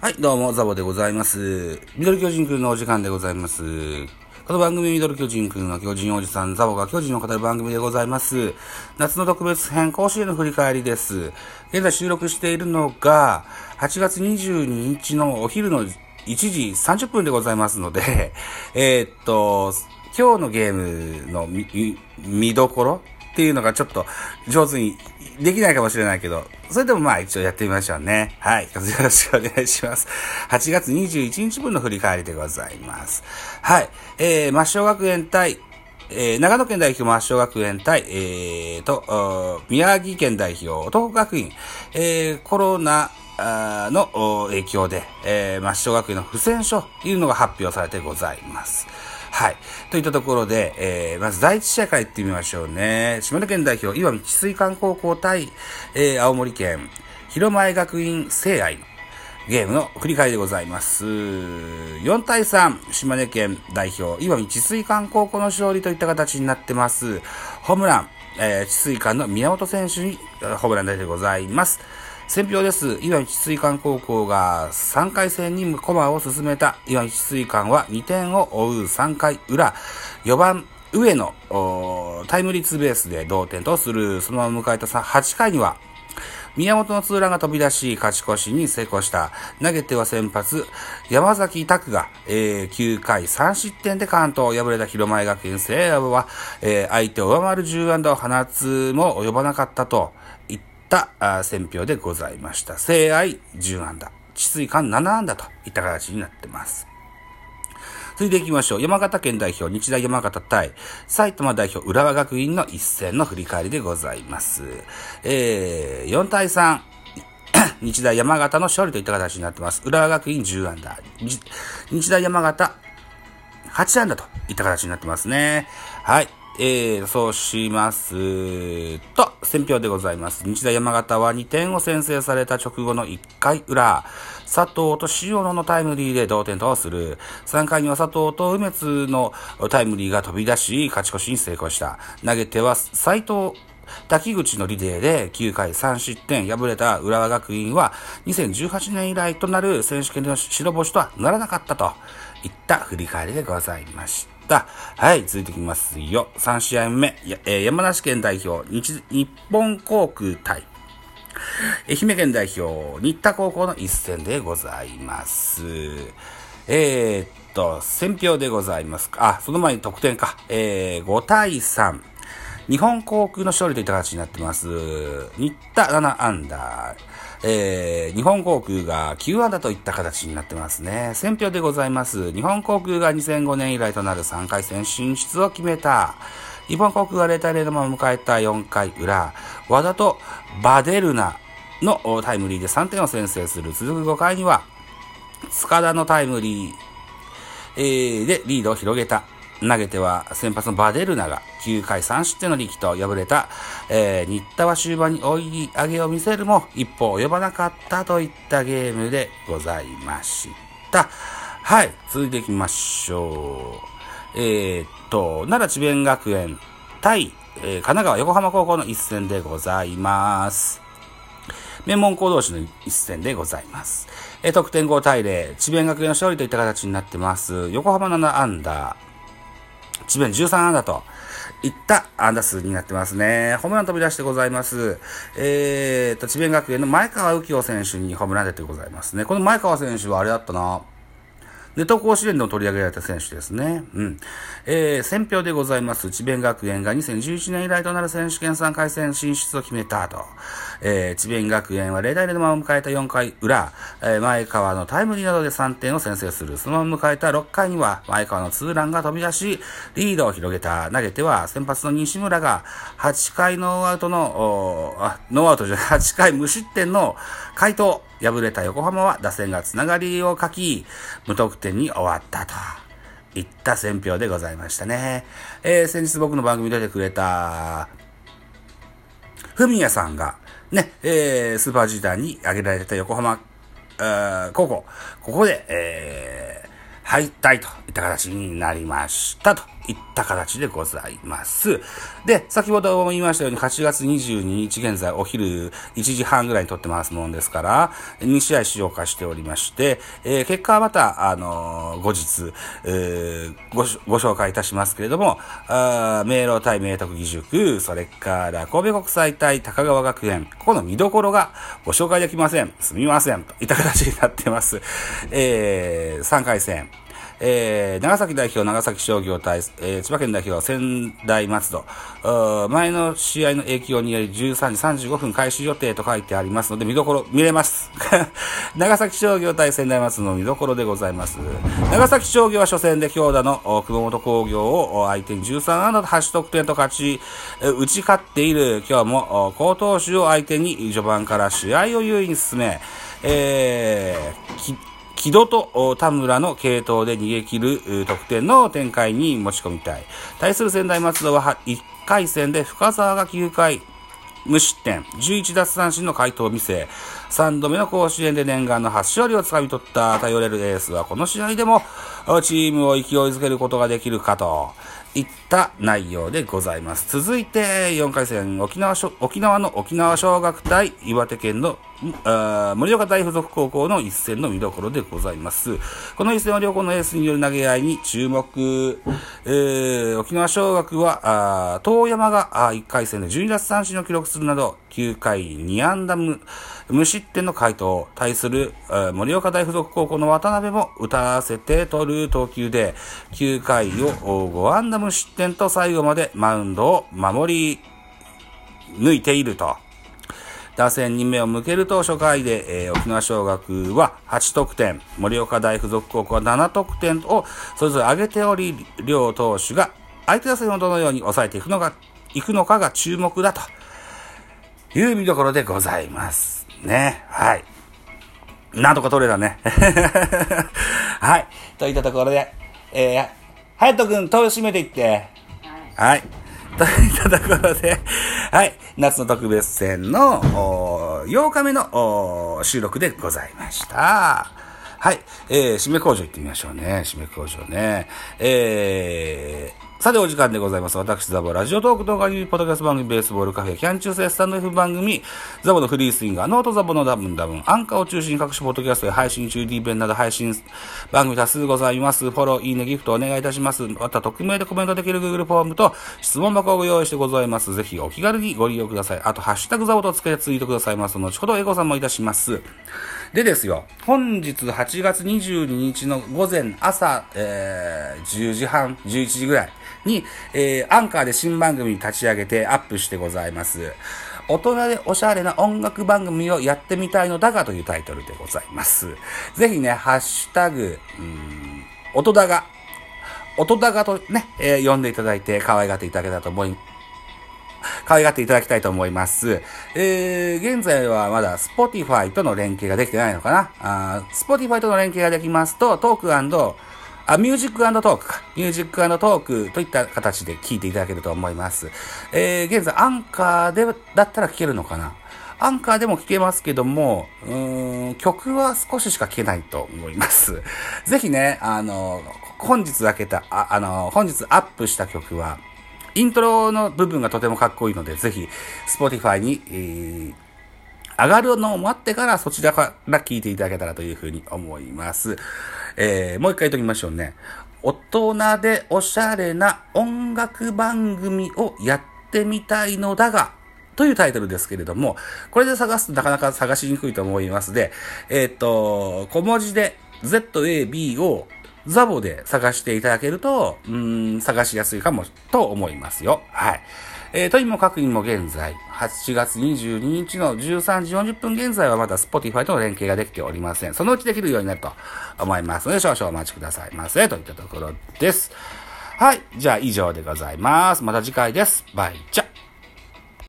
はい、どうも、ザボでございます。ミドル巨人くんのお時間でございます。この番組、ミドル巨人くんは巨人おじさん、ザボが巨人を語る番組でございます。夏の特別編、甲子園の振り返りです。現在収録しているのが、8月22日のお昼の1時30分でございますので、えーっと、今日のゲームの見見見どころっていうのがちょっと上手にできないかもしれないけど、それでもまあ一応やってみましょうね。はい。よろしくお願いします。8月21日分の振り返りでございます。はい。えー、抹消学園対、えー、長野県代表抹消学園対、えー、と、宮城県代表東北学院、えー、コロナ、の影響で、えー、抹消学園の不戦勝というのが発表されてございます。はい。といったところで、えー、まず第一試合から行ってみましょうね。島根県代表、岩見治水館高校対、えー、青森県、広前学院聖愛のゲームの振り返りでございます。4対3、島根県代表、岩見治水館高校の勝利といった形になってます。ホームラン、えー、治水館の宮本選手にホームラン出てございます。選票です。岩見治水館高校が3回戦に駒を進めた岩見治水館は2点を追う3回裏、4番上野タイムリーツーベースで同点とする、そのまま迎えた8回には、宮本のツーランが飛び出し、勝ち越しに成功した。投げては先発、山崎拓が、えー9回3失点で関東敗れた広前学園聖愛は、えー相手を上回る10安打を放つも及ばなかったといった選評でございました。聖愛10安打、治水館7安打といった形になってます。続いていきましょう。山形県代表、日大山形対埼玉代表、浦和学院の一戦の振り返りでございます。えー、4対3。日大山形の勝利といった形になってます。浦和学院10安打。日日大山形8安打といった形になってますね。はい。えー、そうしますと、選票でございます。日大山形は2点を先制された直後の1回裏、佐藤と塩野のタイムリーで同点とする。3回には佐藤と梅津のタイムリーが飛び出し、勝ち越しに成功した。投げては斉藤滝口のリレーで9回3失点敗れた浦和学院は2018年以来となる選手権での白星とはならなかったといった振り返りでございました。はい、続いていきますよ。3試合目、えー山梨県代表、日日本航空対愛媛県代表、新田高校の一戦でございます。えー、っと、選票でございます。あ、その前に得点か。えー、5対3。日本航空の勝利といった形になってます。新田7アンダー。えー、日本航空が9アンダーといった形になってますね。選票でございます。日本航空が2005年以来となる3回戦進出を決めた。日本航空が0対0のまま迎えた4回裏、和田とバデルナのタイムリーで3点を先制する。続く5回には、塚田のタイムリー、えーでリードを広げた。投げては先発のバデルナが9回3失点の力と敗れた、えー、新田は終盤に追い上げを見せるも一歩及ばなかったといったゲームでございました。はい、続いていきましょう。えー、っと、奈良智弁学園対、えー神奈川横浜高校の一戦でございます。名門校同士の一戦でございます。え得点5対0、智弁学園の勝利といった形になってます。横浜7アンダー、智弁13安打といった安打数になってますね。ホームラン飛び出してございます。えーと、智弁学園の前川右京選手にホームラン出てございますね。この前川選手はあれだったな。ネット甲子園でも取り上げられた選手ですね。うん。えー、戦評でございます。智弁学園が2011年以来となる選手権3回戦進出を決めたと。えー、智弁学園は0対0のまま迎えた4回裏、えー、前川のタイムリーなどで3点を先制する。そのまま迎えた6回には、前川のツーランが飛び出し、リードを広げた。投げては、先発の西村が、8回ノーアウトの、あ、ノーアウトじゃない、8回無失点の快投。敗れた横浜は打線がつながりを欠き、無得点に終わったと。いった選評でございましたね。えー、先日僕の番組出てくれた、ふみやさんが、ね、えー、スーパージーターに挙げられた横浜、あー高校、ここで、えー、入ったいといった形になりましたといった形でございます。で、先ほども言いましたように8月22日現在お昼1時半ぐらいに撮ってますもんですから、2試合使用化しておりまして、えー、結果はまた、あのー、後日、えー、ご、ご紹介いたしますけれども、あ明朗対明徳義塾、それから神戸国際対高川学園、ここの見どころがご紹介できません。すみません。といった形になってます。えー、3回戦。えー、長崎代表、長崎商業対、えー、千葉県代表、仙台松戸。前の試合の影響により13時35分開始予定と書いてありますので、見どころ見れます。長崎商業対仙台松戸の見どころでございます。長崎商業は初戦で強打の熊本工業を相手に13安打と8得点と勝ち、打ち勝っている今日も高投手を相手に序盤から試合を優位に進め、えー、木戸と田村の系統で逃げ切る得点の展開に持ち込みたい。対する仙台松戸は1回戦で深沢が9回、無失点、11奪三振の回答を見せ、3度目の甲子園で念願の初勝利をつかみ取った頼れるエースは、この試合でもチームを勢いづけることができるかと。いった内容でございます。続いて4回戦、沖縄沖縄の沖縄尚学対岩手県の盛岡大附属高校の一戦の見どころでございます。この一戦は両校のエースによる投げ合いに注目。えー、沖縄尚学は、あ遠山があ1回戦で12奪三振を記録するなど、9回2安打無無失点の回答。対する盛岡大附属高校の渡辺も打たせて取る投球で、9回を5安打無失点と最後までマウンドを守り抜いていると。打線に目を向けると初回で、えー、沖縄尚学は8得点、盛岡大附属高校は7得点をそれぞれ上げており、両投手が相手打線をどのように抑えていくのか、いくのかが注目だという見どころでございます。ね。はい。なんとか取れたね。はい。といったところで、えー、はやとくん、戸を閉めていって。はい。といったところで、はい、夏の特別戦の8日目の収録でございました。はい、えー、締め工場行ってみましょうね。締め工場ね。えー、さてお時間でございます。私、ザボ、ラジオトーク動画にポッドキャスト番組、ベースボールカフェ、キャン中世スタンド F 番組、ザボのフリースインガー、ノートザボのダブンダブン、アンカーを中心に各種ポッドキャストで配信中、D 弁など配信番組多数ございます。フォロー、いいね、ギフトお願いいたします。また、匿名でコメントできる Google フォームと質問箱をご用意してございます。ぜひお気軽にご利用ください。あと、ハッシュタグザボとつけてツイートくださいます。後ほどエゴさんもいたします。でですよ、本日8月22日の午前朝、えー、10時半、11時ぐらい、に、えー、アンカーで新番組立ち上げてアップしてございます。大人でおしゃれな音楽番組をやってみたいのだがというタイトルでございます。ぜひね、ハッシュタグ、うん、音だが、音だがとね、えー、読んでいただいて可愛がっていただけたと思い可愛がっていただきたいと思います。えー、現在はまだ Spotify との連携ができてないのかなあ ?Spotify との連携ができますと、トークあ、ミュージックトークか。ミュージックトークといった形で聞いていただけると思います。えー、現在アンカーで、だったら聞けるのかな？アンカーでも聞けますけども、うーん、曲は少ししか聞けないと思います。ぜひね、あの、本日開けた、ああの、本日アップした曲は、イントロの部分がとてもかっこいいので、ぜひ、Spotify に、えー、上がるのを待ってからそちらから聞いていただけたらというふうに思います。えー、もう一回言っときましょうね。大人でおしゃれな音楽番組をやってみたいのだが、というタイトルですけれども、これで探すとなかなか探しにくいと思いますで、えっ、ー、と、小文字で ZAB をザボで探していただけると、うん、探しやすいかも、と思いますよ。はい。えー、とにもかくにも現在、8月22日の13時40分現在はまだ Spotify との連携ができておりません。そのうちできるようになると思いますので、少々お待ちくださいませ。といったところです。はい。じゃあ以上でございます。また次回です。バイチャ。